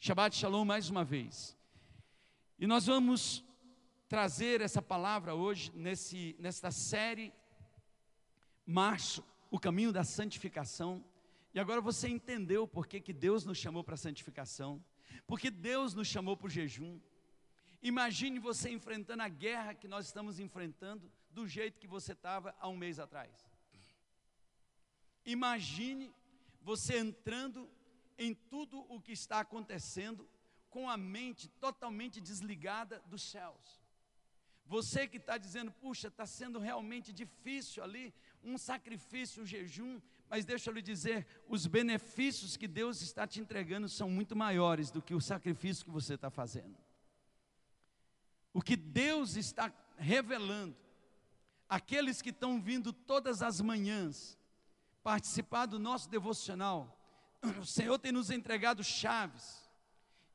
Shabbat Shalom mais uma vez. E nós vamos trazer essa palavra hoje, nesse, nesta série, Março, o caminho da santificação. E agora você entendeu por que, que Deus nos chamou para a santificação, porque Deus nos chamou para o jejum. Imagine você enfrentando a guerra que nós estamos enfrentando do jeito que você estava há um mês atrás. Imagine você entrando em tudo o que está acontecendo com a mente totalmente desligada dos céus. Você que está dizendo, puxa, está sendo realmente difícil ali, um sacrifício, um jejum, mas deixa eu lhe dizer, os benefícios que Deus está te entregando são muito maiores do que o sacrifício que você está fazendo. O que Deus está revelando, aqueles que estão vindo todas as manhãs, participar do nosso devocional, o Senhor tem nos entregado chaves.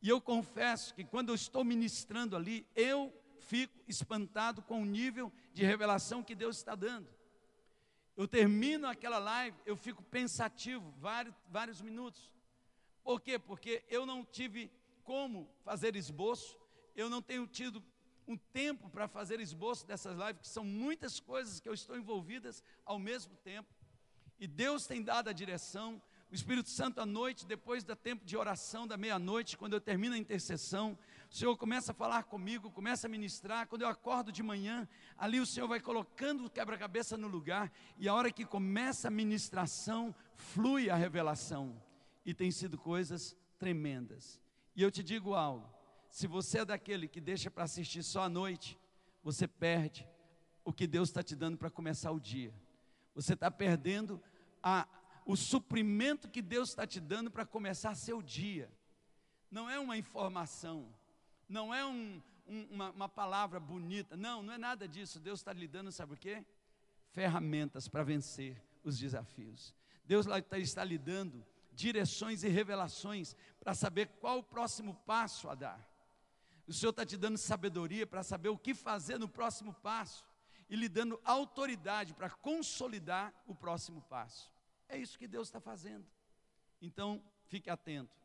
E eu confesso que quando eu estou ministrando ali, eu fico espantado com o nível de revelação que Deus está dando. Eu termino aquela live, eu fico pensativo vários, vários minutos. Por quê? Porque eu não tive como fazer esboço, eu não tenho tido um tempo para fazer esboço dessas lives, que são muitas coisas que eu estou envolvidas ao mesmo tempo. E Deus tem dado a direção, o Espírito Santo à noite, depois do tempo de oração da meia-noite, quando eu termino a intercessão, o Senhor começa a falar comigo, começa a ministrar. Quando eu acordo de manhã, ali o Senhor vai colocando o quebra-cabeça no lugar, e a hora que começa a ministração, flui a revelação. E tem sido coisas tremendas. E eu te digo algo: se você é daquele que deixa para assistir só à noite, você perde o que Deus está te dando para começar o dia. Você está perdendo a o suprimento que Deus está te dando para começar seu dia. Não é uma informação, não é um, um, uma, uma, palavra bonita, não, não é nada disso. Deus está lhe dando, sabe o quê? Ferramentas para vencer os desafios. Deus está, está lhe dando direções e revelações para saber qual o próximo passo a dar. O Senhor está te dando sabedoria para saber o que fazer no próximo passo e lhe dando autoridade para consolidar o próximo passo. É isso que Deus está fazendo. Então, fique atento.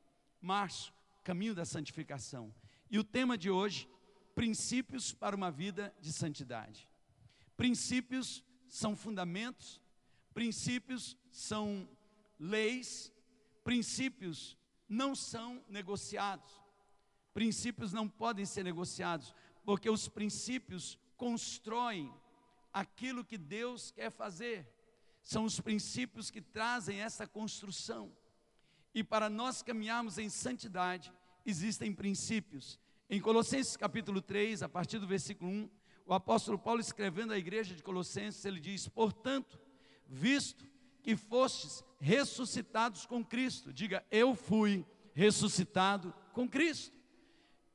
Março, caminho da santificação. E o tema de hoje, princípios para uma vida de santidade. Princípios são fundamentos, princípios são leis, princípios não são negociados. Princípios não podem ser negociados, porque os princípios constroem aquilo que Deus quer fazer são os princípios que trazem essa construção. E para nós caminharmos em santidade, existem princípios. Em Colossenses capítulo 3, a partir do versículo 1, o apóstolo Paulo escrevendo à igreja de Colossenses, ele diz: Portanto, visto que fostes ressuscitados com Cristo, diga, eu fui ressuscitado com Cristo.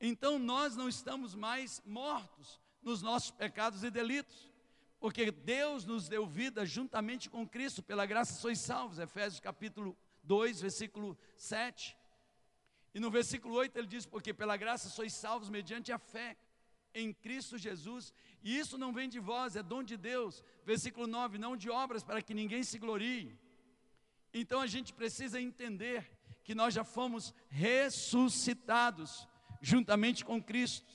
Então nós não estamos mais mortos nos nossos pecados e delitos porque Deus nos deu vida juntamente com Cristo, pela graça sois salvos, Efésios capítulo 2, versículo 7. E no versículo 8 ele diz: Porque pela graça sois salvos mediante a fé em Cristo Jesus, e isso não vem de vós, é dom de Deus. Versículo 9: Não de obras para que ninguém se glorie. Então a gente precisa entender que nós já fomos ressuscitados juntamente com Cristo.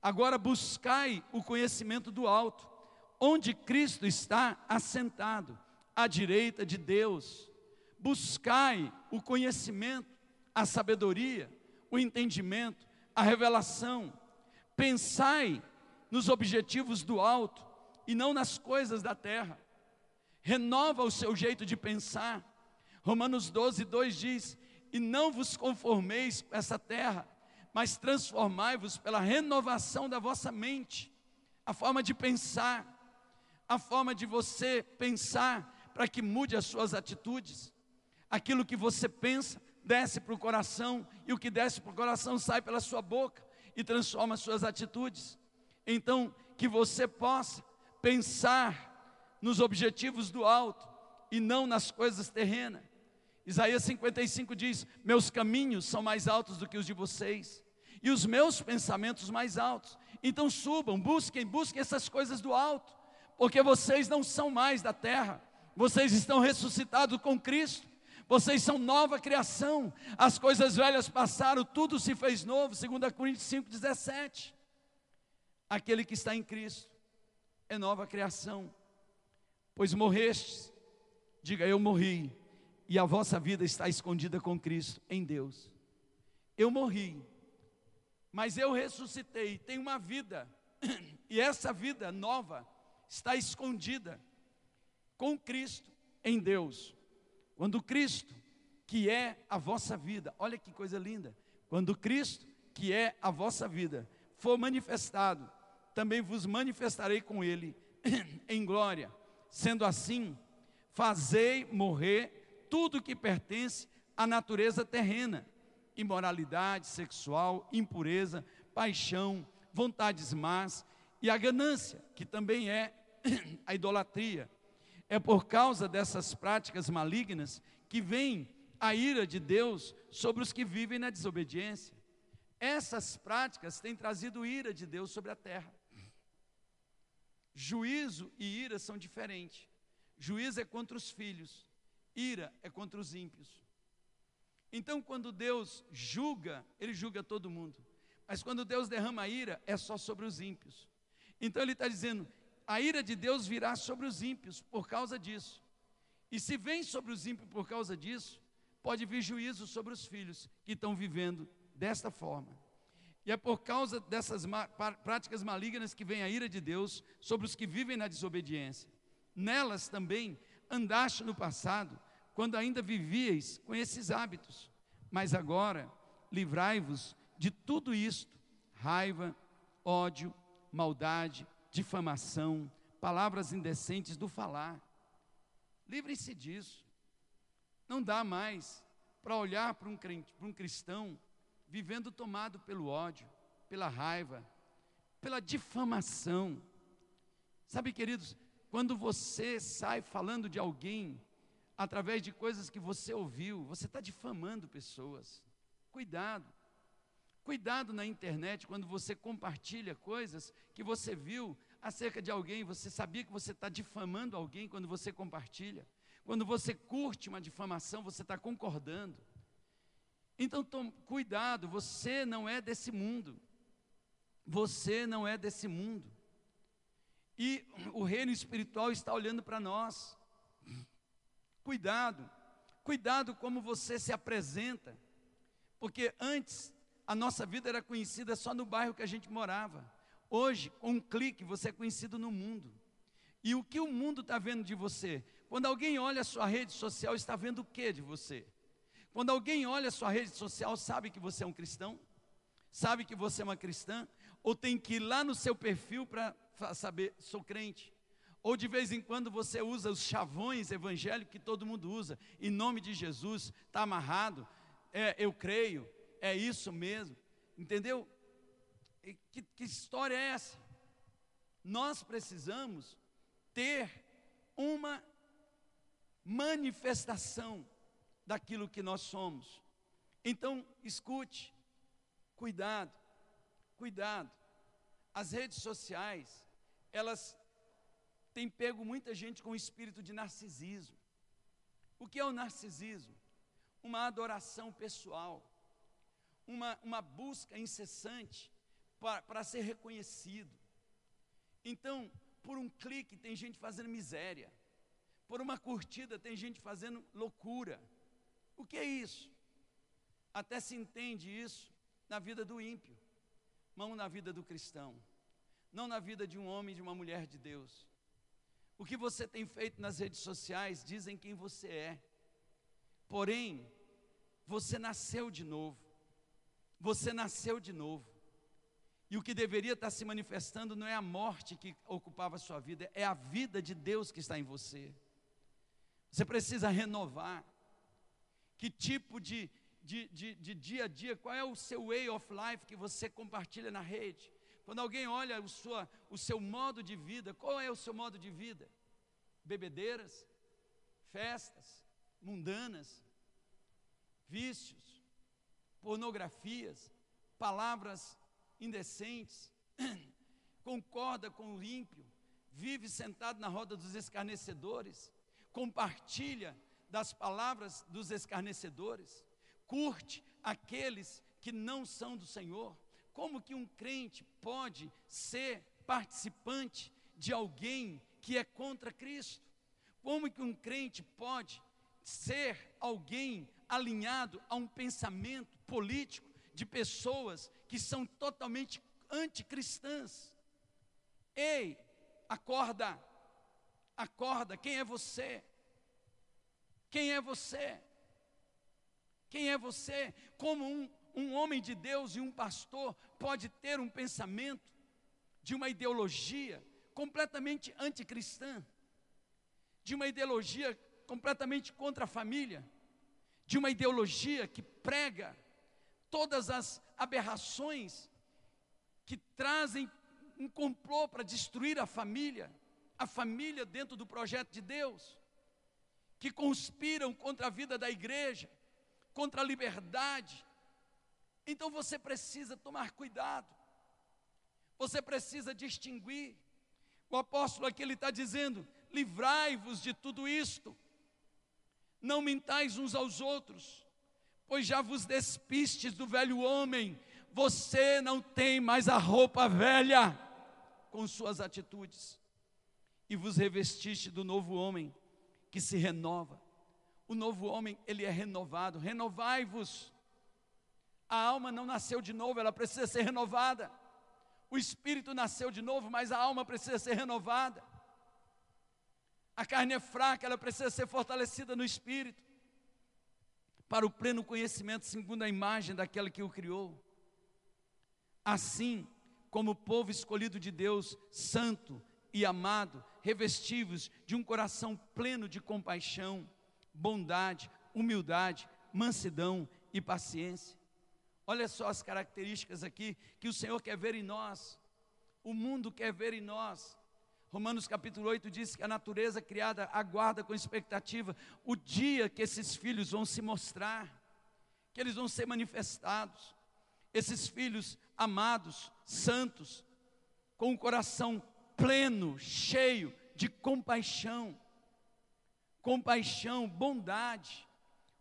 Agora buscai o conhecimento do alto onde Cristo está assentado, à direita de Deus. Buscai o conhecimento, a sabedoria, o entendimento, a revelação. Pensai nos objetivos do alto e não nas coisas da terra. Renova o seu jeito de pensar. Romanos 12, 2 diz: E não vos conformeis com essa terra, mas transformai-vos pela renovação da vossa mente, a forma de pensar a forma de você pensar para que mude as suas atitudes. Aquilo que você pensa desce para o coração e o que desce para o coração sai pela sua boca e transforma as suas atitudes. Então, que você possa pensar nos objetivos do alto e não nas coisas terrenas. Isaías 55 diz: Meus caminhos são mais altos do que os de vocês, e os meus pensamentos mais altos. Então subam, busquem, busquem essas coisas do alto porque vocês não são mais da terra, vocês estão ressuscitados com Cristo, Vocês são nova criação. As coisas velhas passaram, tudo se fez novo. 2 Coríntios 5,17. Aquele que está em Cristo é nova criação. Pois morrestes, diga eu morri, e a vossa vida está escondida com Cristo em Deus. Eu morri, mas eu ressuscitei, tenho uma vida, e essa vida nova está escondida com Cristo em Deus. Quando Cristo, que é a vossa vida, olha que coisa linda, quando Cristo, que é a vossa vida, for manifestado, também vos manifestarei com Ele em glória. Sendo assim, fazei morrer tudo que pertence à natureza terrena: imoralidade sexual, impureza, paixão, vontades más e a ganância, que também é a idolatria. É por causa dessas práticas malignas que vem a ira de Deus sobre os que vivem na desobediência. Essas práticas têm trazido ira de Deus sobre a terra. Juízo e ira são diferentes. Juízo é contra os filhos, ira é contra os ímpios. Então, quando Deus julga, Ele julga todo mundo. Mas quando Deus derrama ira, é só sobre os ímpios. Então, Ele está dizendo: a ira de Deus virá sobre os ímpios por causa disso. E se vem sobre os ímpios por causa disso, pode vir juízo sobre os filhos que estão vivendo desta forma. E é por causa dessas práticas malignas que vem a ira de Deus sobre os que vivem na desobediência. Nelas também andaste no passado, quando ainda vivíeis com esses hábitos. Mas agora, livrai-vos de tudo isto: raiva, ódio, maldade, difamação, palavras indecentes do falar. Livrem-se disso. Não dá mais para olhar para um, crente, para um cristão vivendo tomado pelo ódio, pela raiva, pela difamação. Sabe, queridos, quando você sai falando de alguém através de coisas que você ouviu, você está difamando pessoas. Cuidado. Cuidado na internet quando você compartilha coisas que você viu acerca de alguém, você sabia que você está difamando alguém quando você compartilha. Quando você curte uma difamação, você está concordando. Então, tome cuidado, você não é desse mundo. Você não é desse mundo. E o reino espiritual está olhando para nós. Cuidado, cuidado como você se apresenta. Porque antes a nossa vida era conhecida só no bairro que a gente morava. Hoje, com um clique, você é conhecido no mundo. E o que o mundo está vendo de você? Quando alguém olha a sua rede social, está vendo o que de você? Quando alguém olha a sua rede social, sabe que você é um cristão? Sabe que você é uma cristã? Ou tem que ir lá no seu perfil para saber, sou crente? Ou de vez em quando você usa os chavões evangélicos que todo mundo usa, em nome de Jesus, está amarrado, é, eu creio, é isso mesmo, entendeu? que, que história é essa? Nós precisamos ter uma manifestação daquilo que nós somos. Então, escute, cuidado, cuidado. As redes sociais, elas têm pego muita gente com espírito de narcisismo. O que é o narcisismo? Uma adoração pessoal, uma, uma busca incessante para ser reconhecido. Então, por um clique tem gente fazendo miséria. Por uma curtida tem gente fazendo loucura. O que é isso? Até se entende isso na vida do ímpio, não na vida do cristão, não na vida de um homem e de uma mulher de Deus. O que você tem feito nas redes sociais dizem quem você é. Porém, você nasceu de novo. Você nasceu de novo. E o que deveria estar se manifestando não é a morte que ocupava a sua vida, é a vida de Deus que está em você. Você precisa renovar. Que tipo de, de, de, de dia a dia, qual é o seu way of life que você compartilha na rede? Quando alguém olha o, sua, o seu modo de vida, qual é o seu modo de vida? Bebedeiras, festas, mundanas, vícios, pornografias, palavras indecentes, concorda com o ímpio, vive sentado na roda dos escarnecedores, compartilha das palavras dos escarnecedores, curte aqueles que não são do Senhor. Como que um crente pode ser participante de alguém que é contra Cristo? Como que um crente pode ser alguém alinhado a um pensamento político de pessoas que são totalmente anticristãs? Ei, acorda, acorda, quem é você? Quem é você? Quem é você? Como um, um homem de Deus e um pastor pode ter um pensamento de uma ideologia completamente anticristã, de uma ideologia completamente contra a família, de uma ideologia que prega todas as aberrações que trazem um complô para destruir a família, a família dentro do projeto de Deus, que conspiram contra a vida da igreja, contra a liberdade. Então você precisa tomar cuidado, você precisa distinguir. O apóstolo aqui está dizendo: livrai-vos de tudo isto, não mintais uns aos outros, pois já vos despistes do velho homem, você não tem mais a roupa velha com suas atitudes, e vos revestiste do novo homem que se renova. O novo homem, ele é renovado. Renovai-vos. A alma não nasceu de novo, ela precisa ser renovada. O espírito nasceu de novo, mas a alma precisa ser renovada. A carne é fraca, ela precisa ser fortalecida no espírito. Para o pleno conhecimento, segundo a imagem daquela que o criou. Assim como o povo escolhido de Deus, santo e amado, revestivos de um coração pleno de compaixão, bondade, humildade, mansidão e paciência. Olha só as características aqui que o Senhor quer ver em nós, o mundo quer ver em nós. Romanos capítulo 8 diz que a natureza criada aguarda com expectativa o dia que esses filhos vão se mostrar, que eles vão ser manifestados. Esses filhos amados, santos, com o coração pleno, cheio de compaixão. Compaixão, bondade,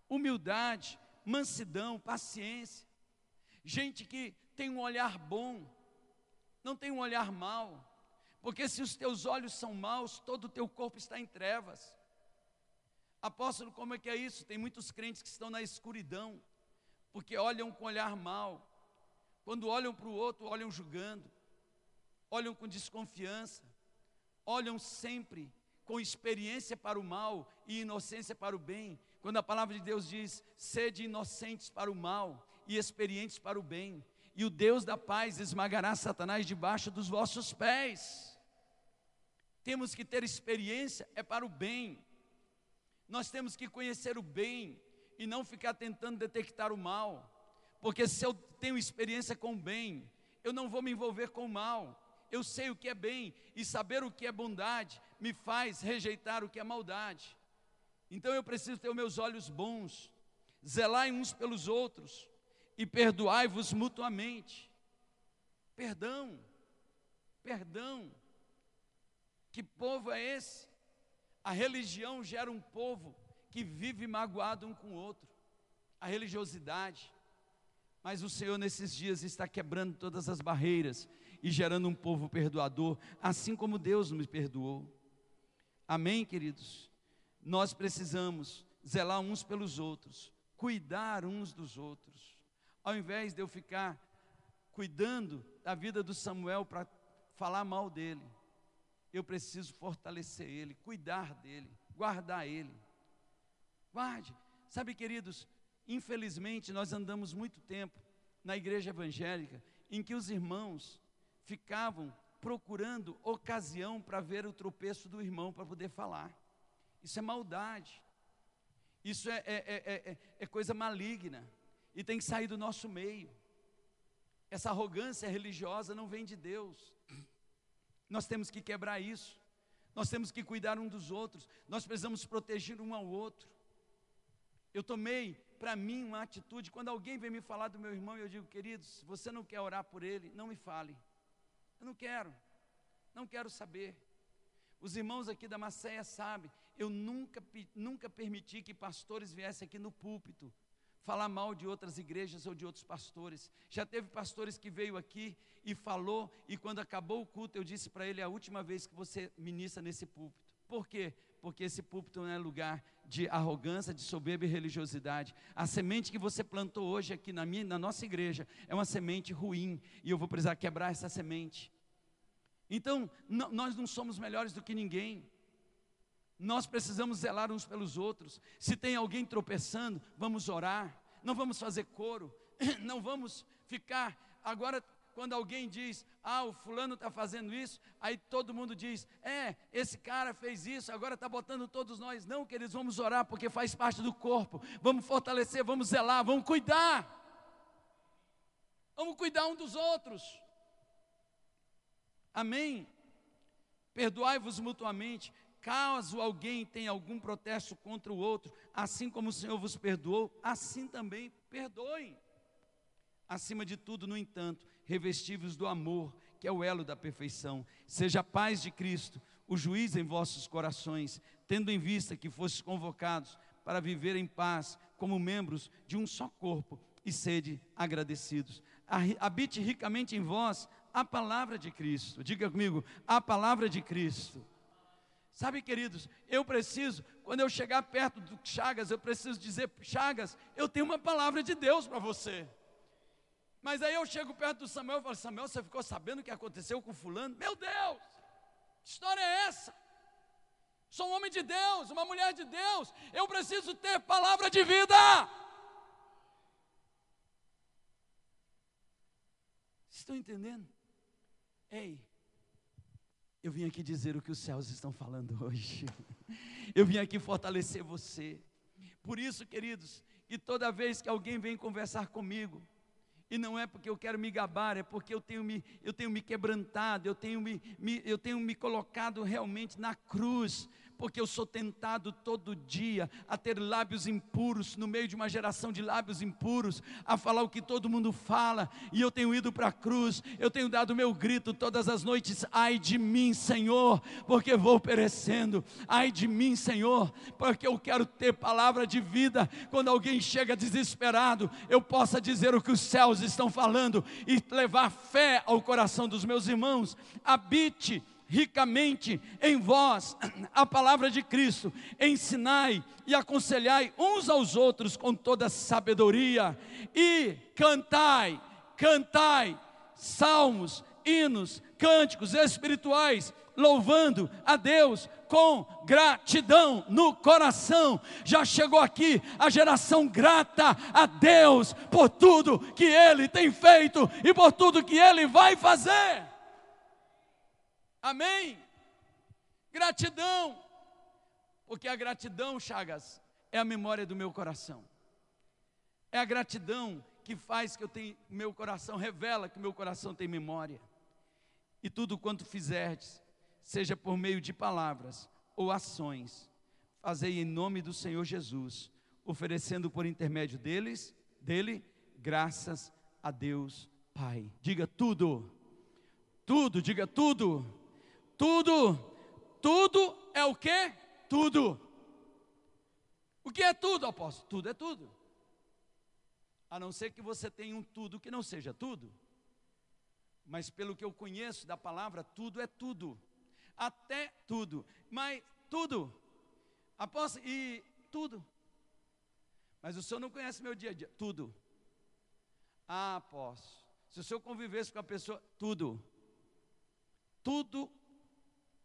humildade, mansidão, paciência. Gente que tem um olhar bom, não tem um olhar mau. Porque se os teus olhos são maus, todo o teu corpo está em trevas. Apóstolo, como é que é isso? Tem muitos crentes que estão na escuridão, porque olham com olhar mau. Quando olham para o outro, olham julgando, olham com desconfiança, olham sempre com experiência para o mal e inocência para o bem. Quando a palavra de Deus diz: sede inocentes para o mal e experientes para o bem, e o Deus da paz esmagará Satanás debaixo dos vossos pés. Temos que ter experiência, é para o bem. Nós temos que conhecer o bem e não ficar tentando detectar o mal, porque se eu tenho experiência com o bem, eu não vou me envolver com o mal eu sei o que é bem, e saber o que é bondade me faz rejeitar o que é maldade. Então eu preciso ter os meus olhos bons, zelai uns pelos outros e perdoai-vos mutuamente. Perdão, perdão. Que povo é esse? A religião gera um povo que vive magoado um com o outro. A religiosidade. Mas o Senhor nesses dias está quebrando todas as barreiras e gerando um povo perdoador, assim como Deus nos perdoou. Amém, queridos? Nós precisamos zelar uns pelos outros, cuidar uns dos outros. Ao invés de eu ficar cuidando da vida do Samuel para falar mal dele, eu preciso fortalecer ele, cuidar dele, guardar ele. Guarde. Sabe, queridos, infelizmente nós andamos muito tempo na igreja evangélica em que os irmãos ficavam procurando ocasião para ver o tropeço do irmão para poder falar. Isso é maldade. Isso é, é, é, é, coisa maligna. E tem que sair do nosso meio. Essa arrogância religiosa não vem de Deus. Nós temos que quebrar isso. Nós temos que cuidar um dos outros. Nós precisamos proteger um ao outro. Eu tomei para mim uma atitude. Quando alguém vem me falar do meu irmão, eu digo, queridos, você não quer orar por ele, não me fale. Eu não quero, não quero saber. Os irmãos aqui da Macéia sabem, eu nunca, nunca permiti que pastores viessem aqui no púlpito falar mal de outras igrejas ou de outros pastores. Já teve pastores que veio aqui e falou, e quando acabou o culto, eu disse para ele: é a última vez que você ministra nesse púlpito. Por quê? Porque esse púlpito não é lugar de arrogância, de soberba e religiosidade. A semente que você plantou hoje aqui na, minha, na nossa igreja é uma semente ruim, e eu vou precisar quebrar essa semente. Então, nós não somos melhores do que ninguém. Nós precisamos zelar uns pelos outros. Se tem alguém tropeçando, vamos orar. Não vamos fazer coro. Não vamos ficar. Agora, quando alguém diz, ah, o fulano está fazendo isso, aí todo mundo diz, é, esse cara fez isso, agora está botando todos nós. Não, que eles vamos orar, porque faz parte do corpo. Vamos fortalecer, vamos zelar, vamos cuidar. Vamos cuidar um dos outros. Amém? Perdoai-vos mutuamente. Caso alguém tenha algum protesto contra o outro, assim como o Senhor vos perdoou, assim também perdoem. Acima de tudo, no entanto, revestivos do amor, que é o elo da perfeição. Seja a paz de Cristo, o juiz em vossos corações, tendo em vista que fostes convocados para viver em paz, como membros de um só corpo, e sede agradecidos. Habite ricamente em vós a palavra de Cristo. Diga comigo, a palavra de Cristo Sabe, queridos, eu preciso, quando eu chegar perto do Chagas, eu preciso dizer, Chagas, eu tenho uma palavra de Deus para você. Mas aí eu chego perto do Samuel e falo, Samuel, você ficou sabendo o que aconteceu com fulano? Meu Deus, que história é essa? Sou um homem de Deus, uma mulher de Deus, eu preciso ter palavra de vida. Estão entendendo? Ei, eu vim aqui dizer o que os céus estão falando hoje. Eu vim aqui fortalecer você. Por isso, queridos, que toda vez que alguém vem conversar comigo, e não é porque eu quero me gabar, é porque eu tenho me, eu tenho me quebrantado, eu tenho me, me, eu tenho me colocado realmente na cruz, porque eu sou tentado todo dia a ter lábios impuros, no meio de uma geração de lábios impuros, a falar o que todo mundo fala, e eu tenho ido para a cruz, eu tenho dado meu grito todas as noites: ai de mim, Senhor, porque vou perecendo, ai de mim, Senhor, porque eu quero ter palavra de vida. Quando alguém chega desesperado, eu possa dizer o que os céus estão falando e levar fé ao coração dos meus irmãos. Habite ricamente em vós a palavra de Cristo, ensinai e aconselhai uns aos outros com toda sabedoria, e cantai, cantai salmos, hinos, cânticos espirituais, louvando a Deus com gratidão no coração. Já chegou aqui a geração grata a Deus por tudo que Ele tem feito e por tudo que Ele vai fazer. Amém? Gratidão. Porque a gratidão, Chagas, é a memória do meu coração. É a gratidão que faz que eu tenha, meu coração revela que meu coração tem memória. E tudo quanto fizerdes, seja por meio de palavras ou ações, fazei em nome do Senhor Jesus, oferecendo por intermédio deles, dele, graças a Deus Pai. Diga tudo. Tudo, diga tudo tudo. Tudo é o que? Tudo. O que é tudo, apóstolo? Tudo é tudo. A não ser que você tenha um tudo que não seja tudo. Mas pelo que eu conheço da palavra, tudo é tudo. Até tudo. Mas tudo. Apóstolo, e tudo. Mas o senhor não conhece meu dia a dia. Tudo. Ah, apóstolo. Se o senhor convivesse com a pessoa, tudo. Tudo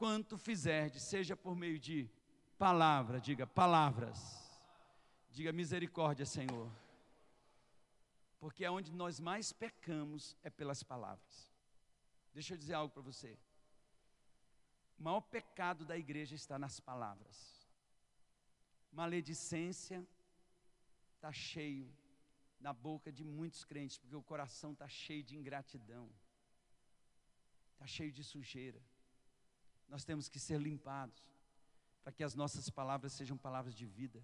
quanto fizerdes, seja por meio de palavra, diga palavras, diga misericórdia, Senhor, porque é onde nós mais pecamos é pelas palavras. Deixa eu dizer algo para você. O maior pecado da igreja está nas palavras. Maledicência está cheio na boca de muitos crentes, porque o coração está cheio de ingratidão, está cheio de sujeira nós temos que ser limpados, para que as nossas palavras sejam palavras de vida.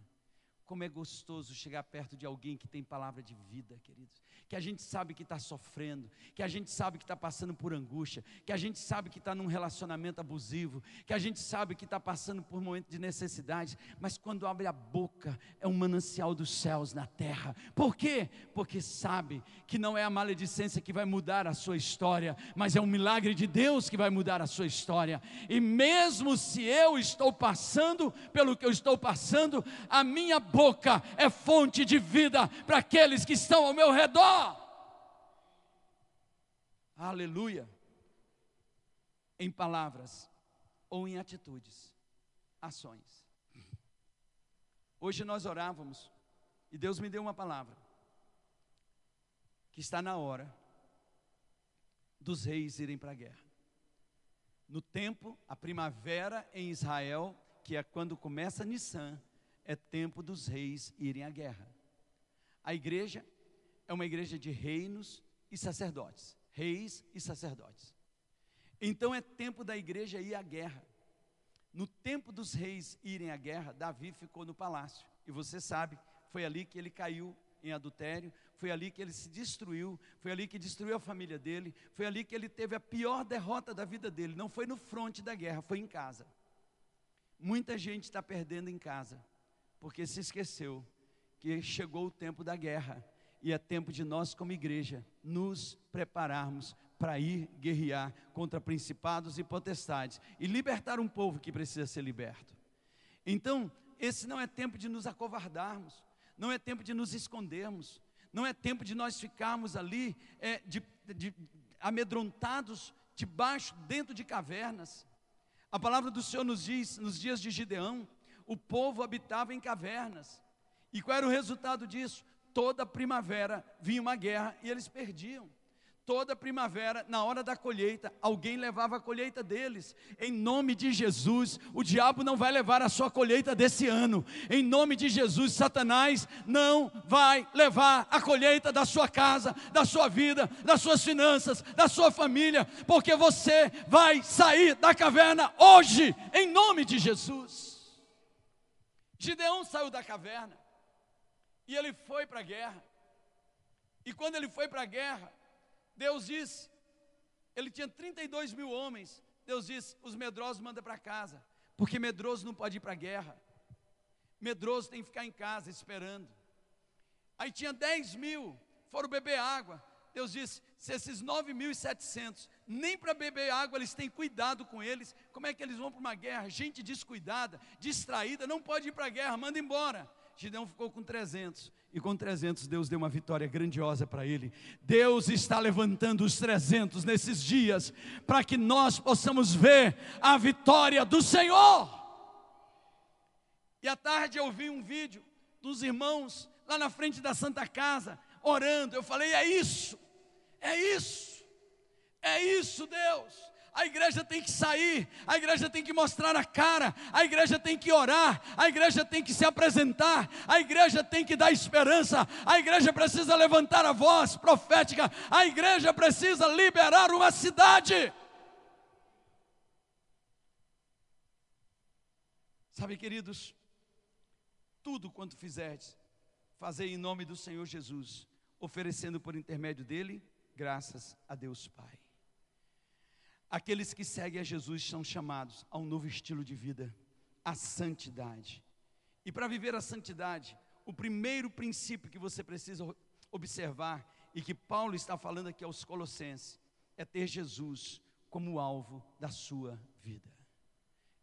Como é gostoso chegar perto de alguém que tem palavra de vida, queridos. Que a gente sabe que está sofrendo, que a gente sabe que está passando por angústia, que a gente sabe que está num relacionamento abusivo, que a gente sabe que está passando por momento de necessidade, mas quando abre a boca é um manancial dos céus na terra. Por quê? Porque sabe que não é a maledicência que vai mudar a sua história, mas é um milagre de Deus que vai mudar a sua história. E mesmo se eu estou passando pelo que eu estou passando, a minha boca é fonte de vida para aqueles que estão ao meu redor. Aleluia. Em palavras ou em atitudes, ações. Hoje nós orávamos e Deus me deu uma palavra que está na hora dos reis irem para a guerra. No tempo, a primavera em Israel, que é quando começa Nissan, é tempo dos reis irem à guerra. A igreja é uma igreja de reinos e sacerdotes, reis e sacerdotes. Então é tempo da igreja ir à guerra. No tempo dos reis irem à guerra, Davi ficou no palácio. E você sabe, foi ali que ele caiu em adultério, foi ali que ele se destruiu, foi ali que destruiu a família dele, foi ali que ele teve a pior derrota da vida dele. Não foi no fronte da guerra, foi em casa. Muita gente está perdendo em casa, porque se esqueceu que chegou o tempo da guerra e é tempo de nós, como igreja, nos prepararmos para ir guerrear contra principados e potestades e libertar um povo que precisa ser liberto. Então, esse não é tempo de nos acovardarmos, não é tempo de nos escondermos, não é tempo de nós ficarmos ali é, de, de, amedrontados debaixo, dentro de cavernas. A palavra do Senhor nos diz, nos dias de Gideão, o povo habitava em cavernas. E qual era o resultado disso? Toda primavera vinha uma guerra e eles perdiam. Toda primavera, na hora da colheita, alguém levava a colheita deles. Em nome de Jesus, o diabo não vai levar a sua colheita desse ano. Em nome de Jesus, Satanás não vai levar a colheita da sua casa, da sua vida, das suas finanças, da sua família, porque você vai sair da caverna hoje, em nome de Jesus. Gideão saiu da caverna e ele foi para a guerra. E quando ele foi para a guerra, Deus disse, ele tinha 32 mil homens. Deus disse: os medrosos manda para casa, porque medroso não pode ir para a guerra. Medroso tem que ficar em casa esperando. Aí tinha 10 mil, foram beber água. Deus disse: se esses 9.700 nem para beber água eles têm cuidado com eles, como é que eles vão para uma guerra? Gente descuidada, distraída, não pode ir para a guerra, manda embora. Gideão ficou com 300. E com 300 Deus deu uma vitória grandiosa para ele. Deus está levantando os 300 nesses dias para que nós possamos ver a vitória do Senhor. E à tarde eu vi um vídeo dos irmãos lá na frente da Santa Casa orando. Eu falei: "É isso. É isso. É isso, Deus a igreja tem que sair, a igreja tem que mostrar a cara, a igreja tem que orar, a igreja tem que se apresentar, a igreja tem que dar esperança, a igreja precisa levantar a voz profética, a igreja precisa liberar uma cidade. Sabe, queridos, tudo quanto fizerdes, fazei em nome do Senhor Jesus, oferecendo por intermédio dele graças a Deus Pai. Aqueles que seguem a Jesus são chamados a um novo estilo de vida, a santidade. E para viver a santidade, o primeiro princípio que você precisa observar e que Paulo está falando aqui aos Colossenses é ter Jesus como alvo da sua vida.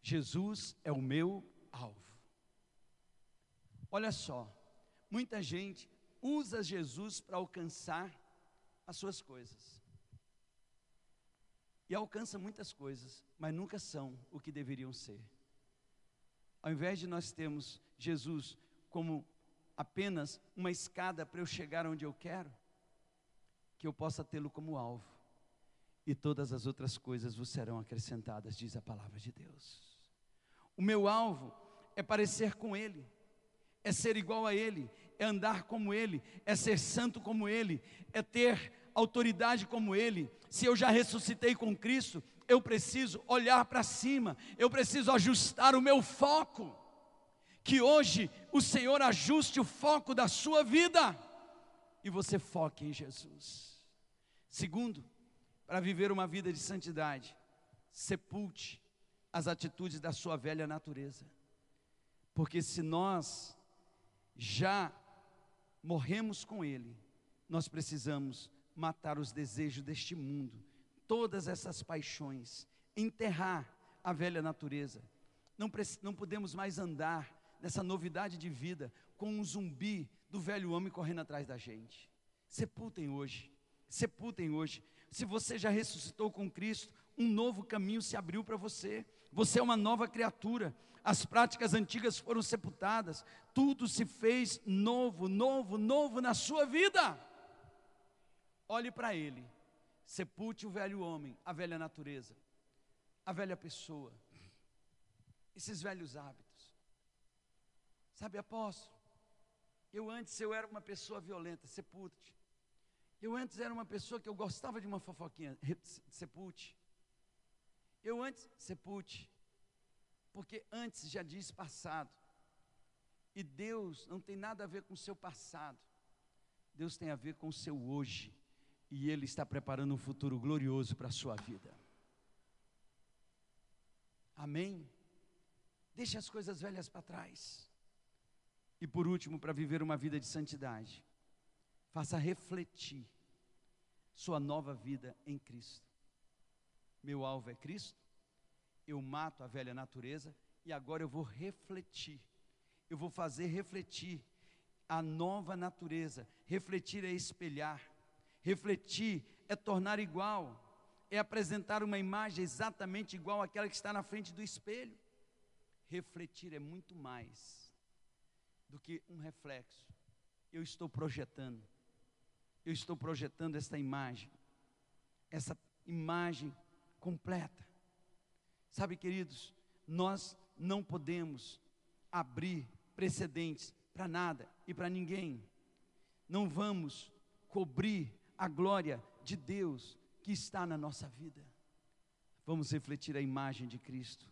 Jesus é o meu alvo. Olha só, muita gente usa Jesus para alcançar as suas coisas e alcança muitas coisas, mas nunca são o que deveriam ser. Ao invés de nós termos Jesus como apenas uma escada para eu chegar onde eu quero, que eu possa tê-lo como alvo, e todas as outras coisas vos serão acrescentadas, diz a palavra de Deus. O meu alvo é parecer com Ele, é ser igual a Ele, é andar como Ele, é ser santo como Ele, é ter autoridade como Ele, se eu já ressuscitei com Cristo, eu preciso olhar para cima, eu preciso ajustar o meu foco. que hoje o Senhor ajuste o foco da sua vida e você foque em Jesus. Segundo, para viver uma vida de santidade, sepulte as atitudes da sua velha natureza. Porque se nós já morremos com Ele, nós precisamos matar os desejos deste mundo, todas essas paixões, enterrar a velha natureza. Não, não podemos mais andar nessa novidade de vida com um zumbi do velho homem correndo atrás da gente. Sepultem hoje, sepultem hoje. Se você já ressuscitou com Cristo, um novo caminho se abriu para você. Você é uma nova criatura. As práticas antigas foram sepultadas. Tudo se fez novo, novo, novo na sua vida. Olhe para Ele. Sepulte o velho homem, a velha natureza, a velha pessoa, esses velhos hábitos. Sabe, apóstolo, eu antes eu era uma pessoa violenta, sepulte. Eu antes era uma pessoa que eu gostava de uma fofoquinha, sepulte. Eu antes, sepulte. Porque antes já diz passado. E Deus não tem nada a ver com o seu passado. Deus tem a ver com o seu hoje. E Ele está preparando um futuro glorioso para a sua vida. Amém? Deixe as coisas velhas para trás. E por último, para viver uma vida de santidade, faça refletir sua nova vida em Cristo. Meu alvo é Cristo, eu mato a velha natureza e agora eu vou refletir. Eu vou fazer refletir a nova natureza. Refletir é espelhar. Refletir é tornar igual. É apresentar uma imagem exatamente igual àquela que está na frente do espelho. Refletir é muito mais do que um reflexo. Eu estou projetando. Eu estou projetando esta imagem. Essa imagem completa Sabe, queridos, nós não podemos abrir precedentes para nada e para ninguém. Não vamos cobrir a glória de Deus que está na nossa vida. Vamos refletir a imagem de Cristo.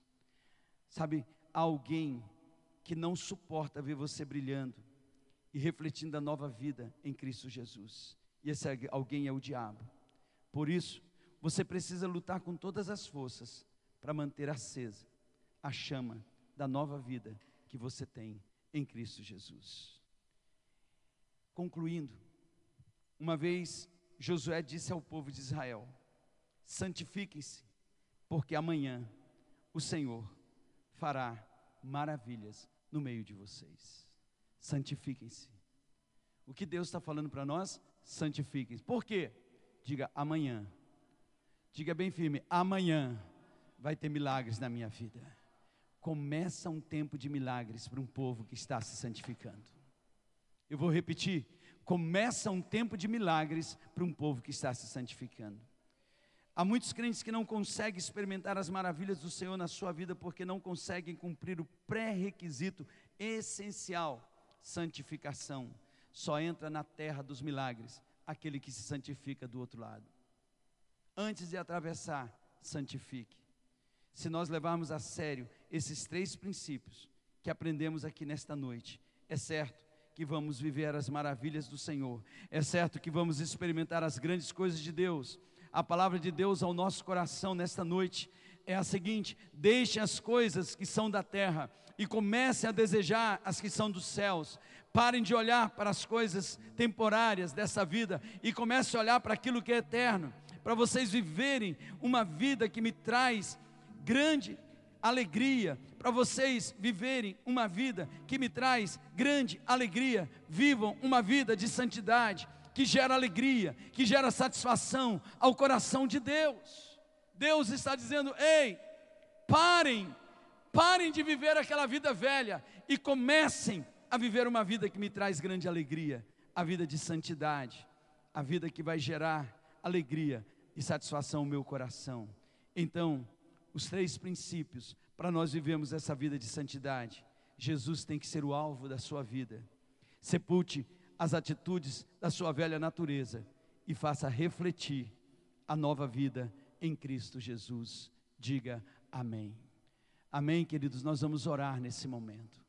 Sabe, alguém que não suporta ver você brilhando e refletindo a nova vida em Cristo Jesus. E esse alguém é o diabo. Por isso, você precisa lutar com todas as forças para manter acesa a chama da nova vida que você tem em Cristo Jesus. Concluindo, uma vez Josué disse ao povo de Israel: santifiquem-se, porque amanhã o Senhor fará maravilhas no meio de vocês. Santifiquem-se. O que Deus está falando para nós? Santifiquem-se. Por quê? Diga amanhã. Diga bem firme: amanhã vai ter milagres na minha vida. Começa um tempo de milagres para um povo que está se santificando. Eu vou repetir: começa um tempo de milagres para um povo que está se santificando. Há muitos crentes que não conseguem experimentar as maravilhas do Senhor na sua vida porque não conseguem cumprir o pré-requisito essencial, santificação. Só entra na terra dos milagres aquele que se santifica do outro lado. Antes de atravessar, santifique se nós levarmos a sério esses três princípios que aprendemos aqui nesta noite, é certo que vamos viver as maravilhas do Senhor, é certo que vamos experimentar as grandes coisas de Deus. A palavra de Deus ao nosso coração nesta noite é a seguinte: deixe as coisas que são da terra e comece a desejar as que são dos céus. Parem de olhar para as coisas temporárias dessa vida e comece a olhar para aquilo que é eterno, para vocês viverem uma vida que me traz grande alegria, para vocês viverem uma vida que me traz grande alegria. Vivam uma vida de santidade, que gera alegria, que gera satisfação ao coração de Deus. Deus está dizendo: ei, parem, parem de viver aquela vida velha e comecem a viver uma vida que me traz grande alegria, a vida de santidade, a vida que vai gerar alegria e satisfação ao meu coração. Então, os três princípios para nós vivermos essa vida de santidade. Jesus tem que ser o alvo da sua vida. Sepulte as atitudes da sua velha natureza e faça refletir a nova vida em Cristo Jesus. Diga amém. Amém, queridos. Nós vamos orar nesse momento.